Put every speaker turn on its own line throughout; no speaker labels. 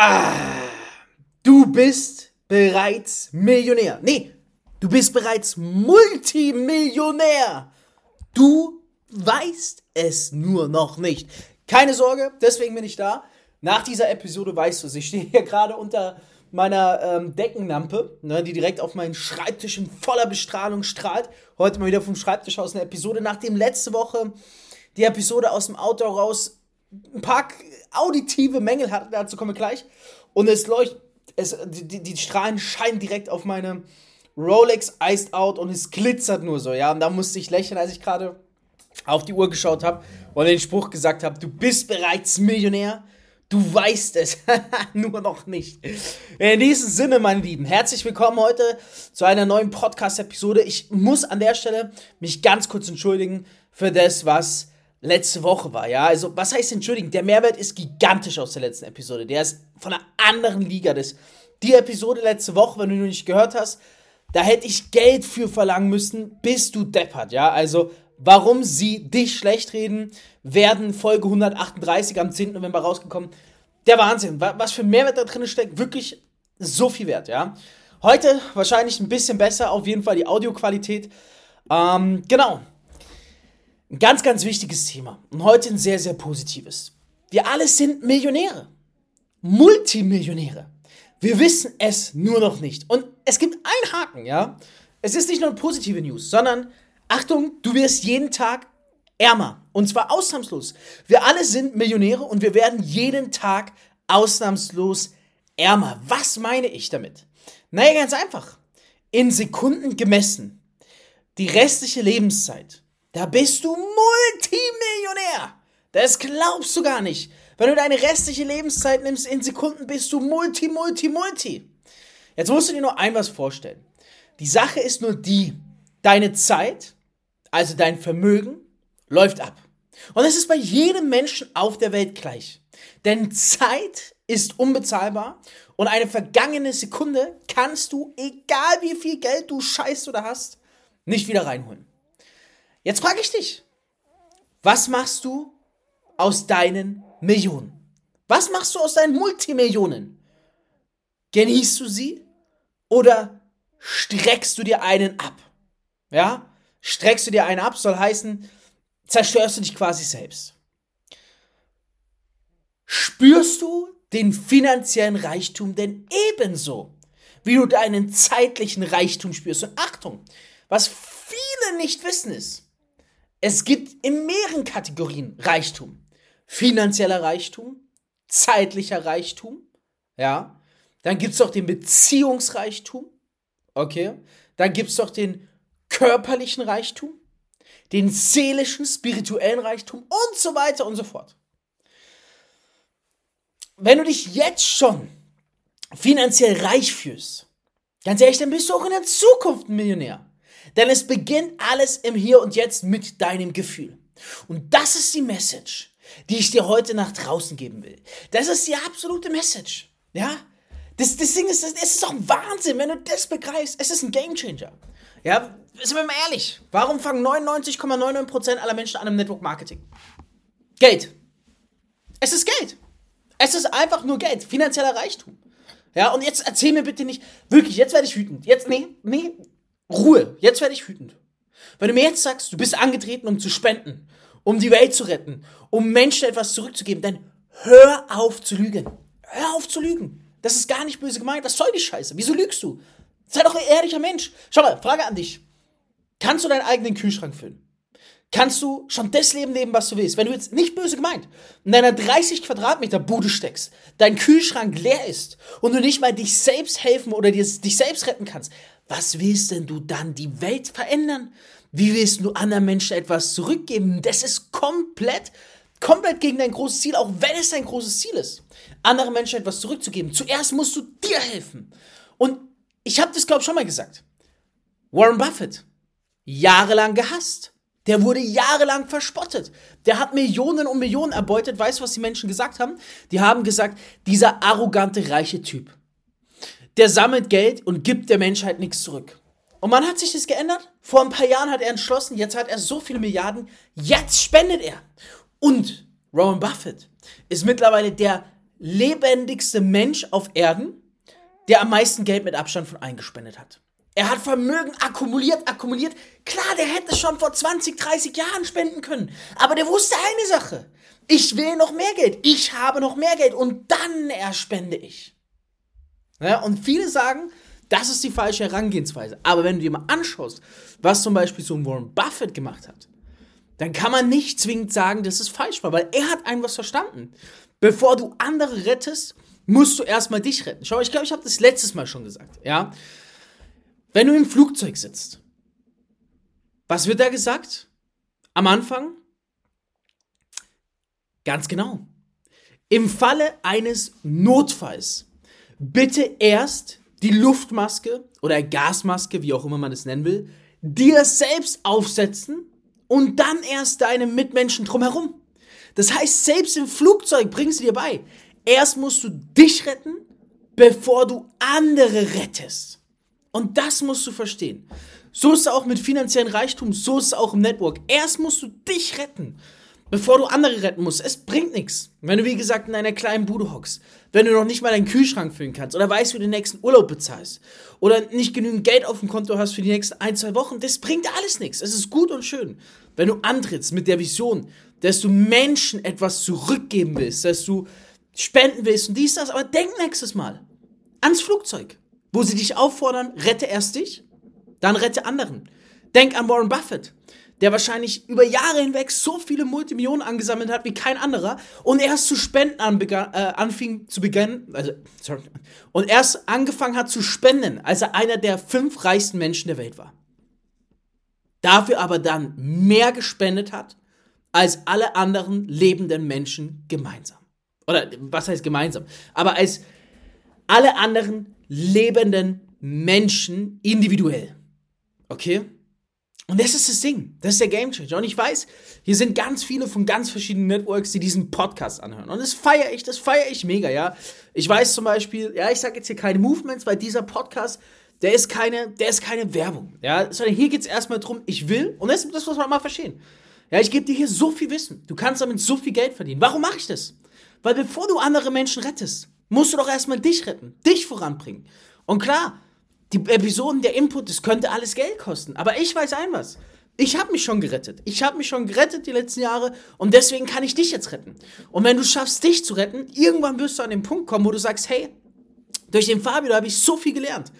Ah, du bist bereits Millionär. Nee, du bist bereits Multimillionär. Du weißt es nur noch nicht. Keine Sorge, deswegen bin ich da. Nach dieser Episode weißt du es. Ich stehe hier gerade unter meiner ähm, Deckenlampe, ne, die direkt auf meinen Schreibtisch in voller Bestrahlung strahlt. Heute mal wieder vom Schreibtisch aus eine Episode, nachdem letzte Woche die Episode aus dem Auto raus ein paar auditive Mängel hatte, dazu kommen wir gleich. Und es leuchtet, es, die, die Strahlen scheinen direkt auf meine Rolex Iced Out und es glitzert nur so, ja. Und da musste ich lächeln, als ich gerade auf die Uhr geschaut habe und den Spruch gesagt habe, du bist bereits Millionär. Du weißt es, nur noch nicht. In diesem Sinne, meine Lieben, herzlich willkommen heute zu einer neuen Podcast-Episode. Ich muss an der Stelle mich ganz kurz entschuldigen für das, was letzte Woche war, ja. Also, was heißt entschuldigen? Der Mehrwert ist gigantisch aus der letzten Episode. Der ist von einer anderen Liga. Das, die Episode letzte Woche, wenn du noch nicht gehört hast, da hätte ich Geld für verlangen müssen, bis du deppert, ja. Also, warum sie dich schlecht reden, werden Folge 138 am 10. November rausgekommen. Der Wahnsinn, was für Mehrwert da drin steckt, wirklich so viel wert, ja. Heute wahrscheinlich ein bisschen besser, auf jeden Fall die Audioqualität. Ähm, genau, ein ganz, ganz wichtiges Thema und heute ein sehr, sehr positives. Wir alle sind Millionäre. Multimillionäre. Wir wissen es nur noch nicht. Und es gibt einen Haken, ja. Es ist nicht nur positive News, sondern Achtung, du wirst jeden Tag ärmer. Und zwar ausnahmslos. Wir alle sind Millionäre und wir werden jeden Tag ausnahmslos ärmer. Was meine ich damit? Naja, ganz einfach. In Sekunden gemessen. Die restliche Lebenszeit da bist du Multimillionär. Das glaubst du gar nicht. Wenn du deine restliche Lebenszeit nimmst, in Sekunden bist du Multi, Multi, Multi. Jetzt musst du dir nur ein was vorstellen. Die Sache ist nur die, deine Zeit, also dein Vermögen, läuft ab. Und es ist bei jedem Menschen auf der Welt gleich. Denn Zeit ist unbezahlbar und eine vergangene Sekunde kannst du, egal wie viel Geld du scheißt oder hast, nicht wieder reinholen. Jetzt frage ich dich, was machst du aus deinen Millionen? Was machst du aus deinen Multimillionen? Genießt du sie oder streckst du dir einen ab? Ja? Streckst du dir einen ab, soll heißen, zerstörst du dich quasi selbst. Spürst du den finanziellen Reichtum denn ebenso, wie du deinen zeitlichen Reichtum spürst? Und Achtung, was viele nicht wissen ist, es gibt in mehreren Kategorien Reichtum. Finanzieller Reichtum, zeitlicher Reichtum, ja. Dann gibt es auch den Beziehungsreichtum, okay. Dann gibt es auch den körperlichen Reichtum, den seelischen, spirituellen Reichtum und so weiter und so fort. Wenn du dich jetzt schon finanziell reich fühlst, ganz ehrlich, dann bist du auch in der Zukunft ein Millionär. Denn es beginnt alles im Hier und Jetzt mit deinem Gefühl. Und das ist die Message, die ich dir heute nach draußen geben will. Das ist die absolute Message. Ja? Das, das Ding ist, es ist doch Wahnsinn, wenn du das begreifst. Es ist ein Gamechanger. Ja, sind wir mal ehrlich. Warum fangen 99,99% aller Menschen an im Network Marketing? Geld. Es ist Geld. Es ist einfach nur Geld. Finanzieller Reichtum. Ja, und jetzt erzähl mir bitte nicht, wirklich, jetzt werde ich wütend. Jetzt, nee, nee, Ruhe, jetzt werde ich wütend. Wenn du mir jetzt sagst, du bist angetreten, um zu spenden, um die Welt zu retten, um Menschen etwas zurückzugeben, dann hör auf zu lügen. Hör auf zu lügen. Das ist gar nicht böse gemeint. Was soll die Scheiße? Wieso lügst du? Sei doch ein ehrlicher Mensch. Schau mal, Frage an dich. Kannst du deinen eigenen Kühlschrank füllen? Kannst du schon das Leben leben, was du willst? Wenn du jetzt nicht böse gemeint in deiner 30 Quadratmeter Bude steckst, dein Kühlschrank leer ist und du nicht mal dich selbst helfen oder dir, dich selbst retten kannst, was willst denn du dann die Welt verändern? Wie willst du anderen Menschen etwas zurückgeben? Das ist komplett, komplett gegen dein großes Ziel, auch wenn es dein großes Ziel ist, anderen Menschen etwas zurückzugeben. Zuerst musst du dir helfen. Und ich habe das, glaube ich, schon mal gesagt. Warren Buffett, jahrelang gehasst. Der wurde jahrelang verspottet. Der hat Millionen und Millionen erbeutet. Weißt du, was die Menschen gesagt haben? Die haben gesagt, dieser arrogante, reiche Typ der sammelt Geld und gibt der Menschheit nichts zurück. Und man hat sich das geändert. Vor ein paar Jahren hat er entschlossen, jetzt hat er so viele Milliarden, jetzt spendet er. Und Rowan Buffett ist mittlerweile der lebendigste Mensch auf Erden, der am meisten Geld mit Abstand von eingespendet hat. Er hat Vermögen akkumuliert, akkumuliert. Klar, der hätte schon vor 20, 30 Jahren spenden können. Aber der wusste eine Sache. Ich will noch mehr Geld. Ich habe noch mehr Geld. Und dann erst spende ich. Ja, und viele sagen, das ist die falsche Herangehensweise. Aber wenn du dir mal anschaust, was zum Beispiel so ein Warren Buffett gemacht hat, dann kann man nicht zwingend sagen, dass es falsch war, weil er hat ein was verstanden. Bevor du andere rettest, musst du erstmal dich retten. Schau, ich glaube, ich habe das letztes Mal schon gesagt, ja. Wenn du im Flugzeug sitzt, was wird da gesagt? Am Anfang? Ganz genau. Im Falle eines Notfalls bitte erst die Luftmaske oder Gasmaske, wie auch immer man es nennen will, dir selbst aufsetzen und dann erst deine Mitmenschen drumherum. Das heißt, selbst im Flugzeug bringst du dir bei. Erst musst du dich retten, bevor du andere rettest. Und das musst du verstehen. So ist es auch mit finanziellen Reichtum, so ist es auch im Network. Erst musst du dich retten, bevor du andere retten musst. Es bringt nichts, wenn du wie gesagt in einer kleinen Bude hockst, wenn du noch nicht mal deinen Kühlschrank füllen kannst oder weißt, wie du den nächsten Urlaub bezahlst oder nicht genügend Geld auf dem Konto hast für die nächsten ein, zwei Wochen. Das bringt alles nichts. Es ist gut und schön, wenn du antrittst mit der Vision, dass du Menschen etwas zurückgeben willst, dass du spenden willst und dies, das. Aber denk nächstes Mal ans Flugzeug, wo sie dich auffordern, rette erst dich, dann rette anderen. Denk an Warren Buffett der wahrscheinlich über Jahre hinweg so viele Multimillionen angesammelt hat wie kein anderer und erst zu spenden äh, anfing zu beginnen, also, sorry, und erst angefangen hat zu spenden, als er einer der fünf reichsten Menschen der Welt war. Dafür aber dann mehr gespendet hat als alle anderen lebenden Menschen gemeinsam. Oder was heißt gemeinsam? Aber als alle anderen lebenden Menschen individuell. Okay? Und das ist das Ding. Das ist der Gamechanger. Und ich weiß, hier sind ganz viele von ganz verschiedenen Networks, die diesen Podcast anhören. Und das feiere ich, das feiere ich mega, ja. Ich weiß zum Beispiel, ja, ich sage jetzt hier keine Movements, weil dieser Podcast, der ist keine, der ist keine Werbung, ja. Sondern hier geht es erstmal darum, ich will, und das, das muss man mal verstehen. Ja, ich gebe dir hier so viel Wissen. Du kannst damit so viel Geld verdienen. Warum mache ich das? Weil bevor du andere Menschen rettest, musst du doch erstmal dich retten, dich voranbringen. Und klar, die Episoden, der Input, das könnte alles Geld kosten. Aber ich weiß ein was. Ich habe mich schon gerettet. Ich habe mich schon gerettet die letzten Jahre und deswegen kann ich dich jetzt retten. Und wenn du schaffst, dich zu retten, irgendwann wirst du an den Punkt kommen, wo du sagst, hey, durch den Fabio habe ich so viel gelernt.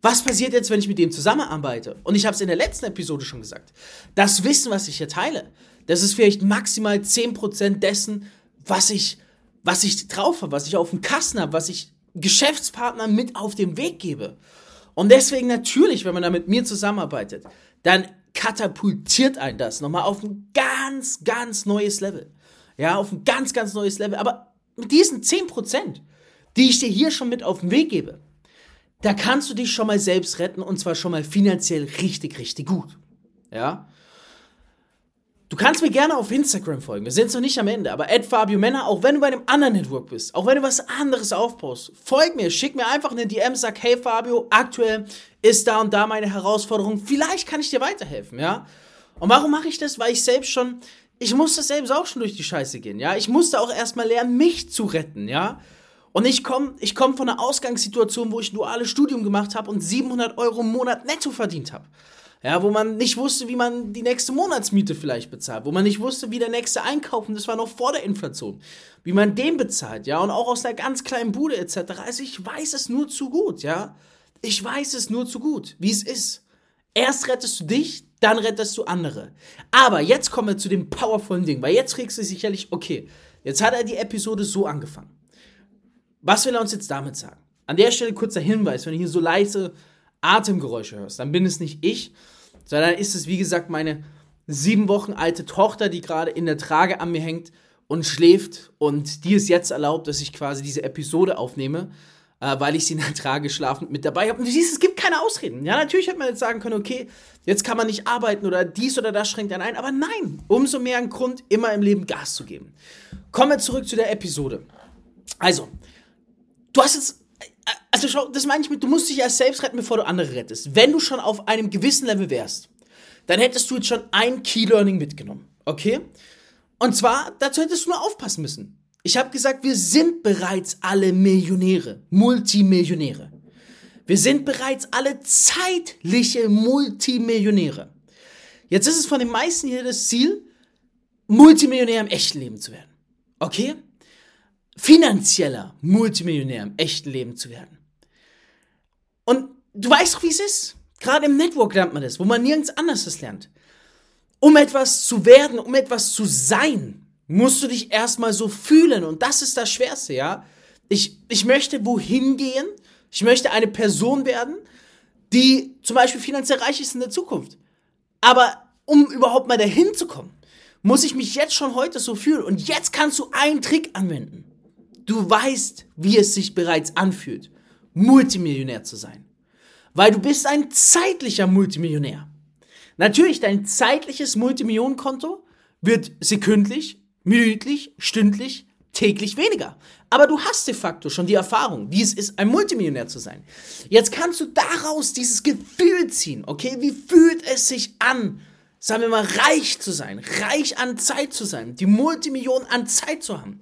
Was passiert jetzt, wenn ich mit dem zusammenarbeite? Und ich habe es in der letzten Episode schon gesagt. Das Wissen, was ich hier teile, das ist vielleicht maximal 10% dessen, was ich, was ich drauf habe, was ich auf dem Kasten habe, was ich Geschäftspartnern mit auf den Weg gebe. Und deswegen natürlich, wenn man da mit mir zusammenarbeitet, dann katapultiert ein das nochmal auf ein ganz, ganz neues Level. Ja, auf ein ganz, ganz neues Level. Aber mit diesen 10%, die ich dir hier schon mit auf den Weg gebe, da kannst du dich schon mal selbst retten und zwar schon mal finanziell richtig, richtig gut. Ja. Du kannst mir gerne auf Instagram folgen. Wir sind noch nicht am Ende, aber Fabio Männer, auch wenn du bei einem anderen Network bist, auch wenn du was anderes aufbaust, folg mir, schick mir einfach eine DM, sag, hey Fabio, aktuell ist da und da meine Herausforderung. Vielleicht kann ich dir weiterhelfen, ja? Und warum mache ich das? Weil ich selbst schon, ich musste selbst auch schon durch die Scheiße gehen, ja? Ich musste auch erstmal lernen, mich zu retten, ja? Und ich komme ich komm von einer Ausgangssituation, wo ich ein duales Studium gemacht habe und 700 Euro im Monat netto verdient habe. Ja, wo man nicht wusste, wie man die nächste Monatsmiete vielleicht bezahlt, wo man nicht wusste, wie der nächste Einkauf, und das war noch vor der Inflation, wie man den bezahlt, ja, und auch aus einer ganz kleinen Bude etc. Also ich weiß es nur zu gut, ja. Ich weiß es nur zu gut, wie es ist. Erst rettest du dich, dann rettest du andere. Aber jetzt kommen wir zu dem powervollen Ding, weil jetzt kriegst du sicherlich, okay, jetzt hat er die Episode so angefangen. Was will er uns jetzt damit sagen? An der Stelle kurzer Hinweis, wenn du hier so leise Atemgeräusche hörst, dann bin es nicht ich, sondern ist es, wie gesagt, meine sieben Wochen alte Tochter, die gerade in der Trage an mir hängt und schläft und die es jetzt erlaubt, dass ich quasi diese Episode aufnehme, äh, weil ich sie in der Trage schlafend mit dabei habe. Und du siehst, es gibt keine Ausreden. Ja, natürlich hätte man jetzt sagen können, okay, jetzt kann man nicht arbeiten oder dies oder das schränkt einen ein, aber nein, umso mehr ein Grund, immer im Leben Gas zu geben. Kommen wir zurück zu der Episode. Also, du hast jetzt also schau, das meine ich mit, du musst dich erst selbst retten, bevor du andere rettest. Wenn du schon auf einem gewissen Level wärst, dann hättest du jetzt schon ein Key Learning mitgenommen, okay? Und zwar, dazu hättest du nur aufpassen müssen. Ich habe gesagt, wir sind bereits alle Millionäre, Multimillionäre. Wir sind bereits alle zeitliche Multimillionäre. Jetzt ist es von den meisten hier das Ziel, Multimillionär im echten Leben zu werden. Okay? Finanzieller Multimillionär im echten Leben zu werden. Und du weißt doch, wie es ist. Gerade im Network lernt man das, wo man nirgends anders das lernt. Um etwas zu werden, um etwas zu sein, musst du dich erstmal so fühlen. Und das ist das Schwerste, ja. Ich, ich möchte wohin gehen. Ich möchte eine Person werden, die zum Beispiel finanziell reich ist in der Zukunft. Aber um überhaupt mal dahin zu kommen, muss ich mich jetzt schon heute so fühlen. Und jetzt kannst du einen Trick anwenden. Du weißt, wie es sich bereits anfühlt, Multimillionär zu sein. Weil du bist ein zeitlicher Multimillionär. Natürlich, dein zeitliches Multimillionenkonto wird sekündlich, minütlich, stündlich, täglich weniger. Aber du hast de facto schon die Erfahrung, wie es ist, ein Multimillionär zu sein. Jetzt kannst du daraus dieses Gefühl ziehen, okay? Wie fühlt es sich an, sagen wir mal, reich zu sein, reich an Zeit zu sein, die Multimillionen an Zeit zu haben?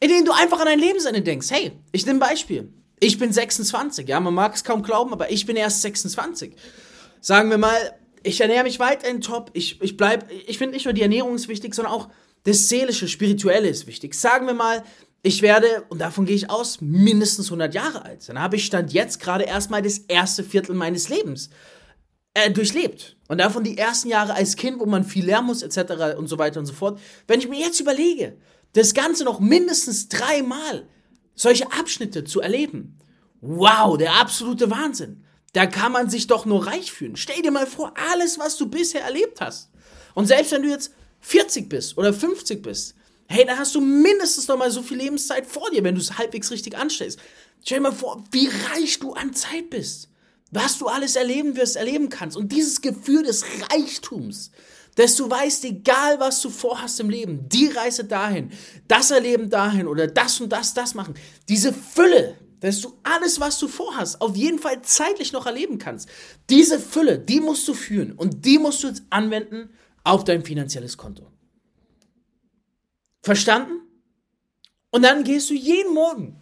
Indem du einfach an dein Lebensende denkst. Hey, ich nehme ein Beispiel. Ich bin 26, ja, man mag es kaum glauben, aber ich bin erst 26. Sagen wir mal, ich ernähre mich weiterhin top, ich, ich bleib, ich finde nicht nur die Ernährung ist wichtig, sondern auch das Seelische, Spirituelle ist wichtig. Sagen wir mal, ich werde, und davon gehe ich aus, mindestens 100 Jahre alt. Dann habe ich Stand jetzt gerade erstmal das erste Viertel meines Lebens äh, durchlebt. Und davon die ersten Jahre als Kind, wo man viel lernen muss, etc. und so weiter und so fort. Wenn ich mir jetzt überlege, das Ganze noch mindestens dreimal solche Abschnitte zu erleben, wow, der absolute Wahnsinn. Da kann man sich doch nur reich fühlen. Stell dir mal vor, alles, was du bisher erlebt hast. Und selbst wenn du jetzt 40 bist oder 50 bist, hey, dann hast du mindestens noch mal so viel Lebenszeit vor dir, wenn du es halbwegs richtig anstellst. Stell dir mal vor, wie reich du an Zeit bist. Was du alles erleben wirst, erleben kannst. Und dieses Gefühl des Reichtums, dass du weißt, egal was du vorhast im Leben, die Reise dahin, das Erleben dahin oder das und das, das machen, diese Fülle, dass du alles, was du vorhast, auf jeden Fall zeitlich noch erleben kannst. Diese Fülle, die musst du führen und die musst du jetzt anwenden auf dein finanzielles Konto. Verstanden? Und dann gehst du jeden Morgen,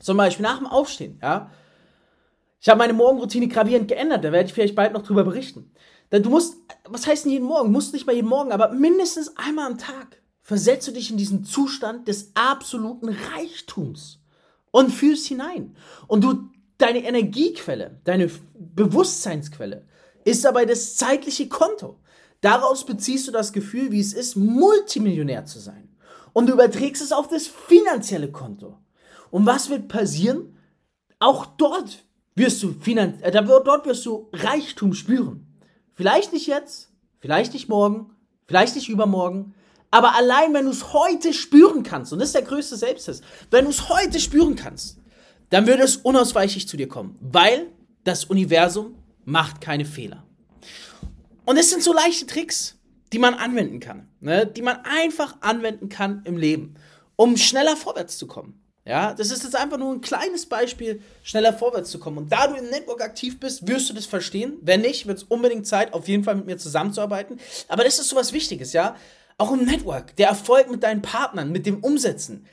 zum Beispiel nach dem Aufstehen, ja. Ich habe meine Morgenroutine gravierend geändert, da werde ich vielleicht bald noch drüber berichten. Denn du musst, was heißt denn jeden Morgen? Musst nicht mal jeden Morgen, aber mindestens einmal am Tag versetzt du dich in diesen Zustand des absoluten Reichtums und fühlst hinein. Und du, deine Energiequelle, deine Bewusstseinsquelle ist dabei das zeitliche Konto. Daraus beziehst du das Gefühl, wie es ist, Multimillionär zu sein. Und du überträgst es auf das finanzielle Konto. Und was wird passieren? Auch dort wirst du Finan äh, dort wirst du Reichtum spüren. Vielleicht nicht jetzt, vielleicht nicht morgen, vielleicht nicht übermorgen, aber allein wenn du es heute spüren kannst, und das ist der größte Selbsttest, wenn du es heute spüren kannst, dann würde es unausweichlich zu dir kommen, weil das Universum macht keine Fehler. Und es sind so leichte Tricks, die man anwenden kann, ne? die man einfach anwenden kann im Leben, um schneller vorwärts zu kommen. Ja, das ist jetzt einfach nur ein kleines Beispiel, schneller vorwärts zu kommen. Und da du im Network aktiv bist, wirst du das verstehen. Wenn nicht, wird es unbedingt Zeit, auf jeden Fall mit mir zusammenzuarbeiten. Aber das ist so was Wichtiges, ja. Auch im Network, der Erfolg mit deinen Partnern, mit dem Umsetzen.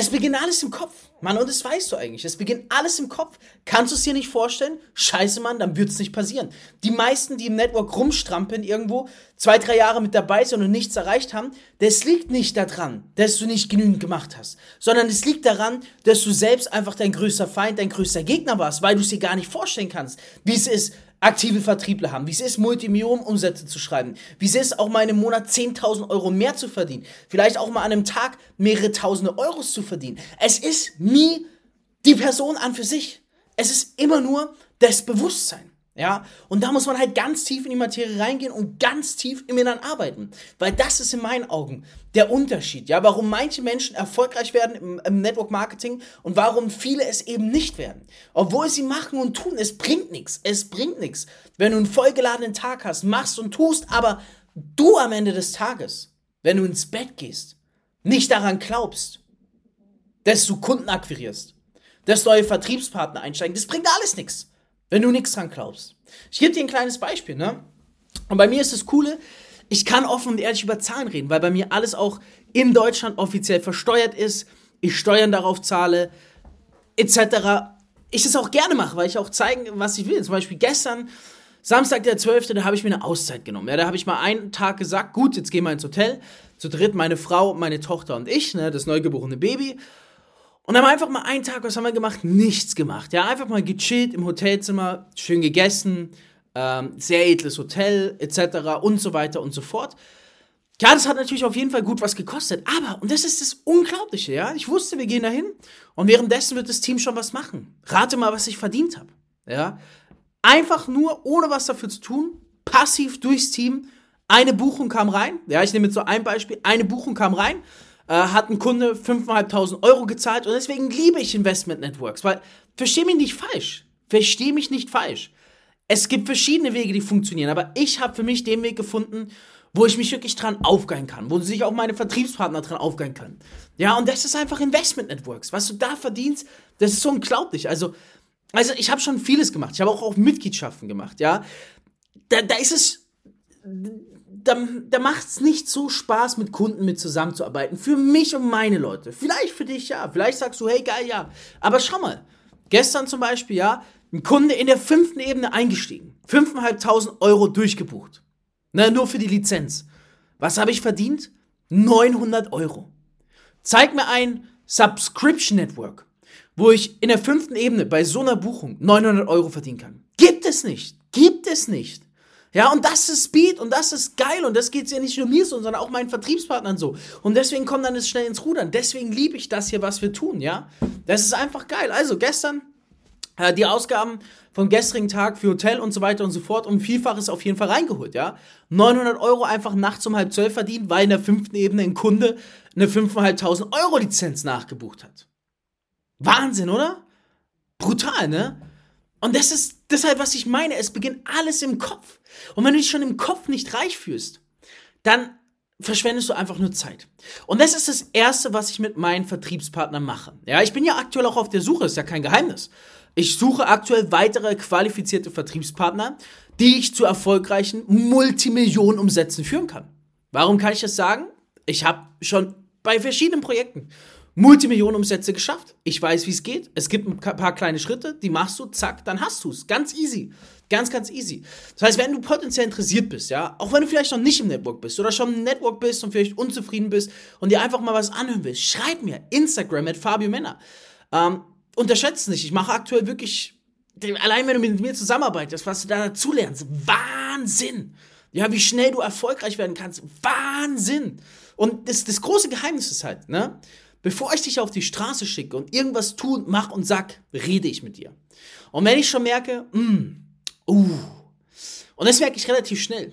Es beginnt alles im Kopf. Mann, und das weißt du eigentlich. Es beginnt alles im Kopf. Kannst du es dir nicht vorstellen? Scheiße, Mann, dann wird es nicht passieren. Die meisten, die im Network rumstrampeln irgendwo, zwei, drei Jahre mit dabei sind und nichts erreicht haben, das liegt nicht daran, dass du nicht genügend gemacht hast, sondern es liegt daran, dass du selbst einfach dein größter Feind, dein größter Gegner warst, weil du es dir gar nicht vorstellen kannst, wie es ist, aktive Vertriebler haben, wie es ist, Multimillionen-Umsätze zu schreiben, wie es ist, auch mal in einem Monat 10.000 Euro mehr zu verdienen, vielleicht auch mal an einem Tag mehrere tausende Euros zu verdienen. Es ist nie die Person an für sich. Es ist immer nur das Bewusstsein. Ja, und da muss man halt ganz tief in die Materie reingehen und ganz tief im Inneren arbeiten. Weil das ist in meinen Augen der Unterschied. Ja, warum manche Menschen erfolgreich werden im, im, Network Marketing und warum viele es eben nicht werden. Obwohl sie machen und tun, es bringt nichts. Es bringt nichts. Wenn du einen vollgeladenen Tag hast, machst und tust, aber du am Ende des Tages, wenn du ins Bett gehst, nicht daran glaubst, dass du Kunden akquirierst, dass neue Vertriebspartner einsteigen, das bringt alles nichts wenn du nichts dran glaubst. Ich gebe dir ein kleines Beispiel, ne? Und bei mir ist das Coole, ich kann offen und ehrlich über Zahlen reden, weil bei mir alles auch in Deutschland offiziell versteuert ist, ich Steuern darauf zahle, etc. Ich das auch gerne mache, weil ich auch zeigen, was ich will. Zum Beispiel gestern, Samstag der 12., da habe ich mir eine Auszeit genommen. Ja, da habe ich mal einen Tag gesagt, gut, jetzt gehen wir ins Hotel. Zu dritt meine Frau, meine Tochter und ich, ne, das neugeborene Baby. Und haben einfach mal einen Tag, was haben wir gemacht? Nichts gemacht. Ja, einfach mal gechillt im Hotelzimmer, schön gegessen, ähm, sehr edles Hotel, etc. und so weiter und so fort. Ja, das hat natürlich auf jeden Fall gut was gekostet. Aber, und das ist das Unglaubliche, ja, ich wusste, wir gehen dahin und währenddessen wird das Team schon was machen. Rate mal, was ich verdient habe. Ja, einfach nur, ohne was dafür zu tun, passiv durchs Team. Eine Buchung kam rein. Ja, ich nehme jetzt so ein Beispiel. Eine Buchung kam rein, äh, hat ein Kunde 5.500 Euro gezahlt und deswegen liebe ich Investment Networks, weil, versteh mich nicht falsch. Versteh mich nicht falsch. Es gibt verschiedene Wege, die funktionieren, aber ich habe für mich den Weg gefunden, wo ich mich wirklich dran aufgeilen kann, wo sich auch meine Vertriebspartner dran aufgeilen können. Ja, und das ist einfach Investment Networks. Was du da verdienst, das ist so unglaublich. Also, also ich habe schon vieles gemacht. Ich habe auch, auch Mitgliedschaften gemacht, ja. Da, da ist es, da, da macht es nicht so Spaß, mit Kunden mit zusammenzuarbeiten. Für mich und meine Leute. Vielleicht für dich, ja. Vielleicht sagst du, hey, geil, ja. Aber schau mal. Gestern zum Beispiel, ja, ein Kunde in der fünften Ebene eingestiegen. 5.500 Euro durchgebucht. Na, nur für die Lizenz. Was habe ich verdient? 900 Euro. Zeig mir ein Subscription Network, wo ich in der fünften Ebene bei so einer Buchung 900 Euro verdienen kann. Gibt es nicht. Gibt es nicht. Ja, und das ist Speed und das ist geil und das geht ja nicht nur mir so, sondern auch meinen Vertriebspartnern so. Und deswegen kommt dann es schnell ins Rudern. Deswegen liebe ich das hier, was wir tun, ja. Das ist einfach geil. Also gestern äh, die Ausgaben vom gestrigen Tag für Hotel und so weiter und so fort um Vielfaches auf jeden Fall reingeholt, ja. 900 Euro einfach nachts um halb zwölf verdient, weil in der fünften Ebene ein Kunde eine 5.500 Euro Lizenz nachgebucht hat. Wahnsinn, oder? Brutal, ne? Und das ist deshalb, was ich meine. Es beginnt alles im Kopf. Und wenn du dich schon im Kopf nicht reich fühlst, dann verschwendest du einfach nur Zeit. Und das ist das Erste, was ich mit meinen Vertriebspartnern mache. Ja, ich bin ja aktuell auch auf der Suche, ist ja kein Geheimnis. Ich suche aktuell weitere qualifizierte Vertriebspartner, die ich zu erfolgreichen Multimillionenumsätzen führen kann. Warum kann ich das sagen? Ich habe schon bei verschiedenen Projekten Multimillionenumsätze geschafft. Ich weiß, wie es geht. Es gibt ein paar kleine Schritte, die machst du, zack, dann hast du es. Ganz easy. Ganz, ganz easy. Das heißt, wenn du potenziell interessiert bist, ja, auch wenn du vielleicht noch nicht im Network bist oder schon im Network bist und vielleicht unzufrieden bist und dir einfach mal was anhören willst, schreib mir Instagram mit Fabio Männer. Ähm, unterschätzt nicht. Ich mache aktuell wirklich, allein wenn du mit mir zusammenarbeitest, was du da dazu lernst, Wahnsinn. Ja, wie schnell du erfolgreich werden kannst, Wahnsinn. Und das, das große Geheimnis ist halt, ne? Bevor ich dich auf die Straße schicke und irgendwas tun, mach und sag, rede ich mit dir. Und wenn ich schon merke, mm, uh, und das merke ich relativ schnell,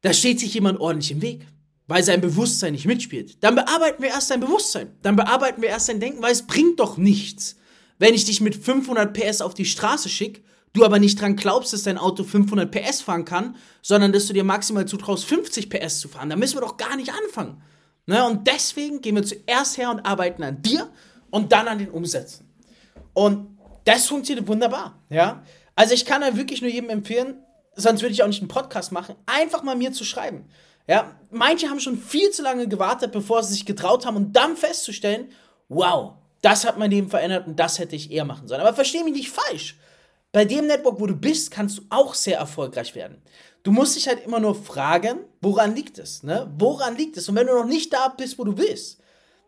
da steht sich jemand ordentlich im Weg weil sein Bewusstsein nicht mitspielt. Dann bearbeiten wir erst sein Bewusstsein. Dann bearbeiten wir erst sein Denken, weil es bringt doch nichts, wenn ich dich mit 500 PS auf die Straße schicke, du aber nicht dran glaubst, dass dein Auto 500 PS fahren kann, sondern dass du dir maximal zutraust, 50 PS zu fahren. Da müssen wir doch gar nicht anfangen. Ne? Und deswegen gehen wir zuerst her und arbeiten an dir und dann an den Umsätzen. Und das funktioniert wunderbar. Ja? Also ich kann da wirklich nur jedem empfehlen, sonst würde ich auch nicht einen Podcast machen, einfach mal mir zu schreiben. Ja, manche haben schon viel zu lange gewartet, bevor sie sich getraut haben und dann festzustellen, wow, das hat mein Leben verändert und das hätte ich eher machen sollen. Aber verstehe mich nicht falsch. Bei dem Network, wo du bist, kannst du auch sehr erfolgreich werden. Du musst dich halt immer nur fragen, woran liegt es, ne? Woran liegt es? Und wenn du noch nicht da bist, wo du bist,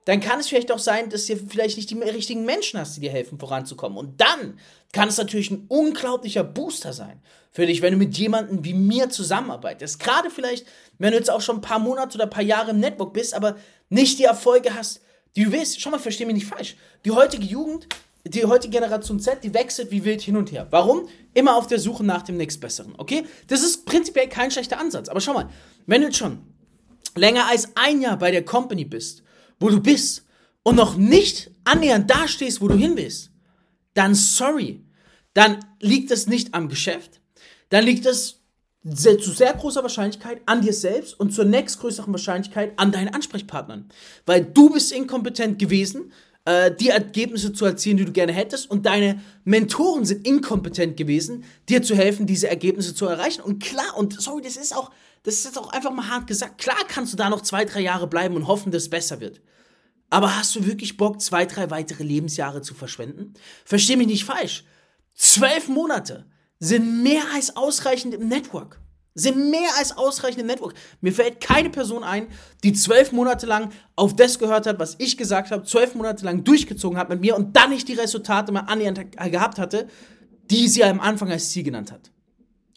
dann kann es vielleicht auch sein, dass du vielleicht nicht die richtigen Menschen hast, die dir helfen, voranzukommen. Und dann kann es natürlich ein unglaublicher Booster sein für dich, wenn du mit jemandem wie mir zusammenarbeitest. Gerade vielleicht, wenn du jetzt auch schon ein paar Monate oder ein paar Jahre im Network bist, aber nicht die Erfolge hast, die du willst. Schau mal, versteh mich nicht falsch. Die heutige Jugend, die heutige Generation Z, die wechselt wie wild hin und her. Warum? Immer auf der Suche nach dem nächstbesseren, okay? Das ist prinzipiell kein schlechter Ansatz. Aber schau mal, wenn du jetzt schon länger als ein Jahr bei der Company bist, wo du bist und noch nicht annähernd da stehst, wo du hin willst, dann sorry, dann liegt es nicht am Geschäft, dann liegt es sehr, zu sehr großer Wahrscheinlichkeit an dir selbst und zur nächstgrößeren Wahrscheinlichkeit an deinen Ansprechpartnern. Weil du bist inkompetent gewesen, äh, die Ergebnisse zu erzielen, die du gerne hättest, und deine Mentoren sind inkompetent gewesen, dir zu helfen, diese Ergebnisse zu erreichen. Und klar, und sorry, das ist auch das ist jetzt auch einfach mal hart gesagt. Klar kannst du da noch zwei, drei Jahre bleiben und hoffen, dass es besser wird. Aber hast du wirklich Bock, zwei, drei weitere Lebensjahre zu verschwenden? Versteh mich nicht falsch. Zwölf Monate sind mehr als ausreichend im Network. Sind mehr als ausreichend im Network. Mir fällt keine Person ein, die zwölf Monate lang auf das gehört hat, was ich gesagt habe, zwölf Monate lang durchgezogen hat mit mir und dann nicht die Resultate mal annähernd gehabt hatte, die sie am Anfang als Ziel genannt hat.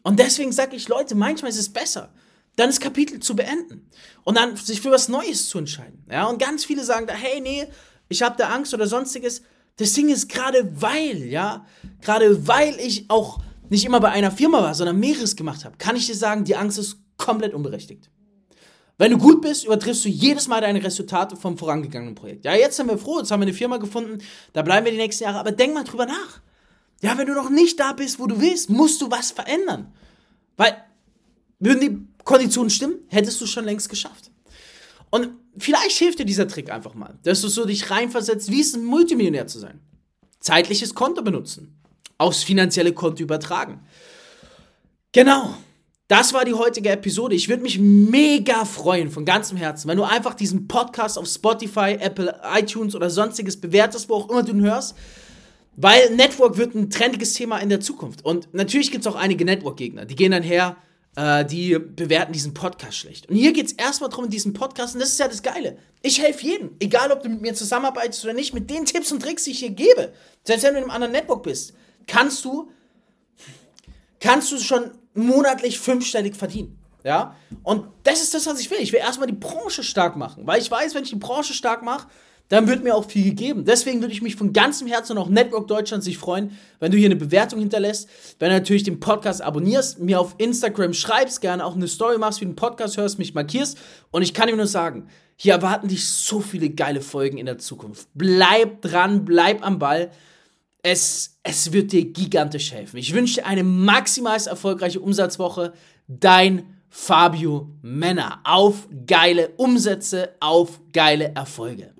Und deswegen sage ich, Leute, manchmal ist es besser, dann das Kapitel zu beenden und dann sich für was Neues zu entscheiden. Ja, und ganz viele sagen da, hey, nee, ich habe da Angst oder sonstiges. Das Ding ist gerade weil, ja, gerade weil ich auch nicht immer bei einer Firma war, sondern mehreres gemacht habe, kann ich dir sagen, die Angst ist komplett unberechtigt. Wenn du gut bist, übertriffst du jedes Mal deine Resultate vom vorangegangenen Projekt. Ja, jetzt sind wir froh, jetzt haben wir eine Firma gefunden, da bleiben wir die nächsten Jahre, aber denk mal drüber nach. Ja, wenn du noch nicht da bist, wo du willst, musst du was verändern. Weil, würden die Konditionen stimmen, hättest du schon längst geschafft. Und vielleicht hilft dir dieser Trick einfach mal, dass du so dich reinversetzt, wie es ein Multimillionär zu sein. Zeitliches Konto benutzen aufs finanzielle Konto übertragen. Genau. Das war die heutige Episode. Ich würde mich mega freuen, von ganzem Herzen, wenn du einfach diesen Podcast auf Spotify, Apple, iTunes oder sonstiges bewertest, wo auch immer du ihn hörst. Weil Network wird ein trendiges Thema in der Zukunft. Und natürlich gibt es auch einige Network-Gegner, die gehen dann her, äh, die bewerten diesen Podcast schlecht. Und hier geht es erstmal darum, in diesem Podcast, und das ist ja das Geile. Ich helfe jedem, egal ob du mit mir zusammenarbeitest oder nicht, mit den Tipps und Tricks, die ich hier gebe. Selbst wenn du in einem anderen Network bist kannst du, kannst du schon monatlich fünfstellig verdienen. Ja? Und das ist das, was ich will. Ich will erstmal die Branche stark machen, weil ich weiß, wenn ich die Branche stark mache, dann wird mir auch viel gegeben. Deswegen würde ich mich von ganzem Herzen und auch Network Deutschland sich freuen, wenn du hier eine Bewertung hinterlässt, wenn du natürlich den Podcast abonnierst, mir auf Instagram schreibst, gerne auch eine Story machst, wie du den Podcast hörst, mich markierst. Und ich kann dir nur sagen, hier erwarten dich so viele geile Folgen in der Zukunft. Bleib dran, bleib am Ball es, es wird dir gigantisch helfen. Ich wünsche dir eine maximal erfolgreiche Umsatzwoche. Dein Fabio Männer. Auf geile Umsätze, auf geile Erfolge.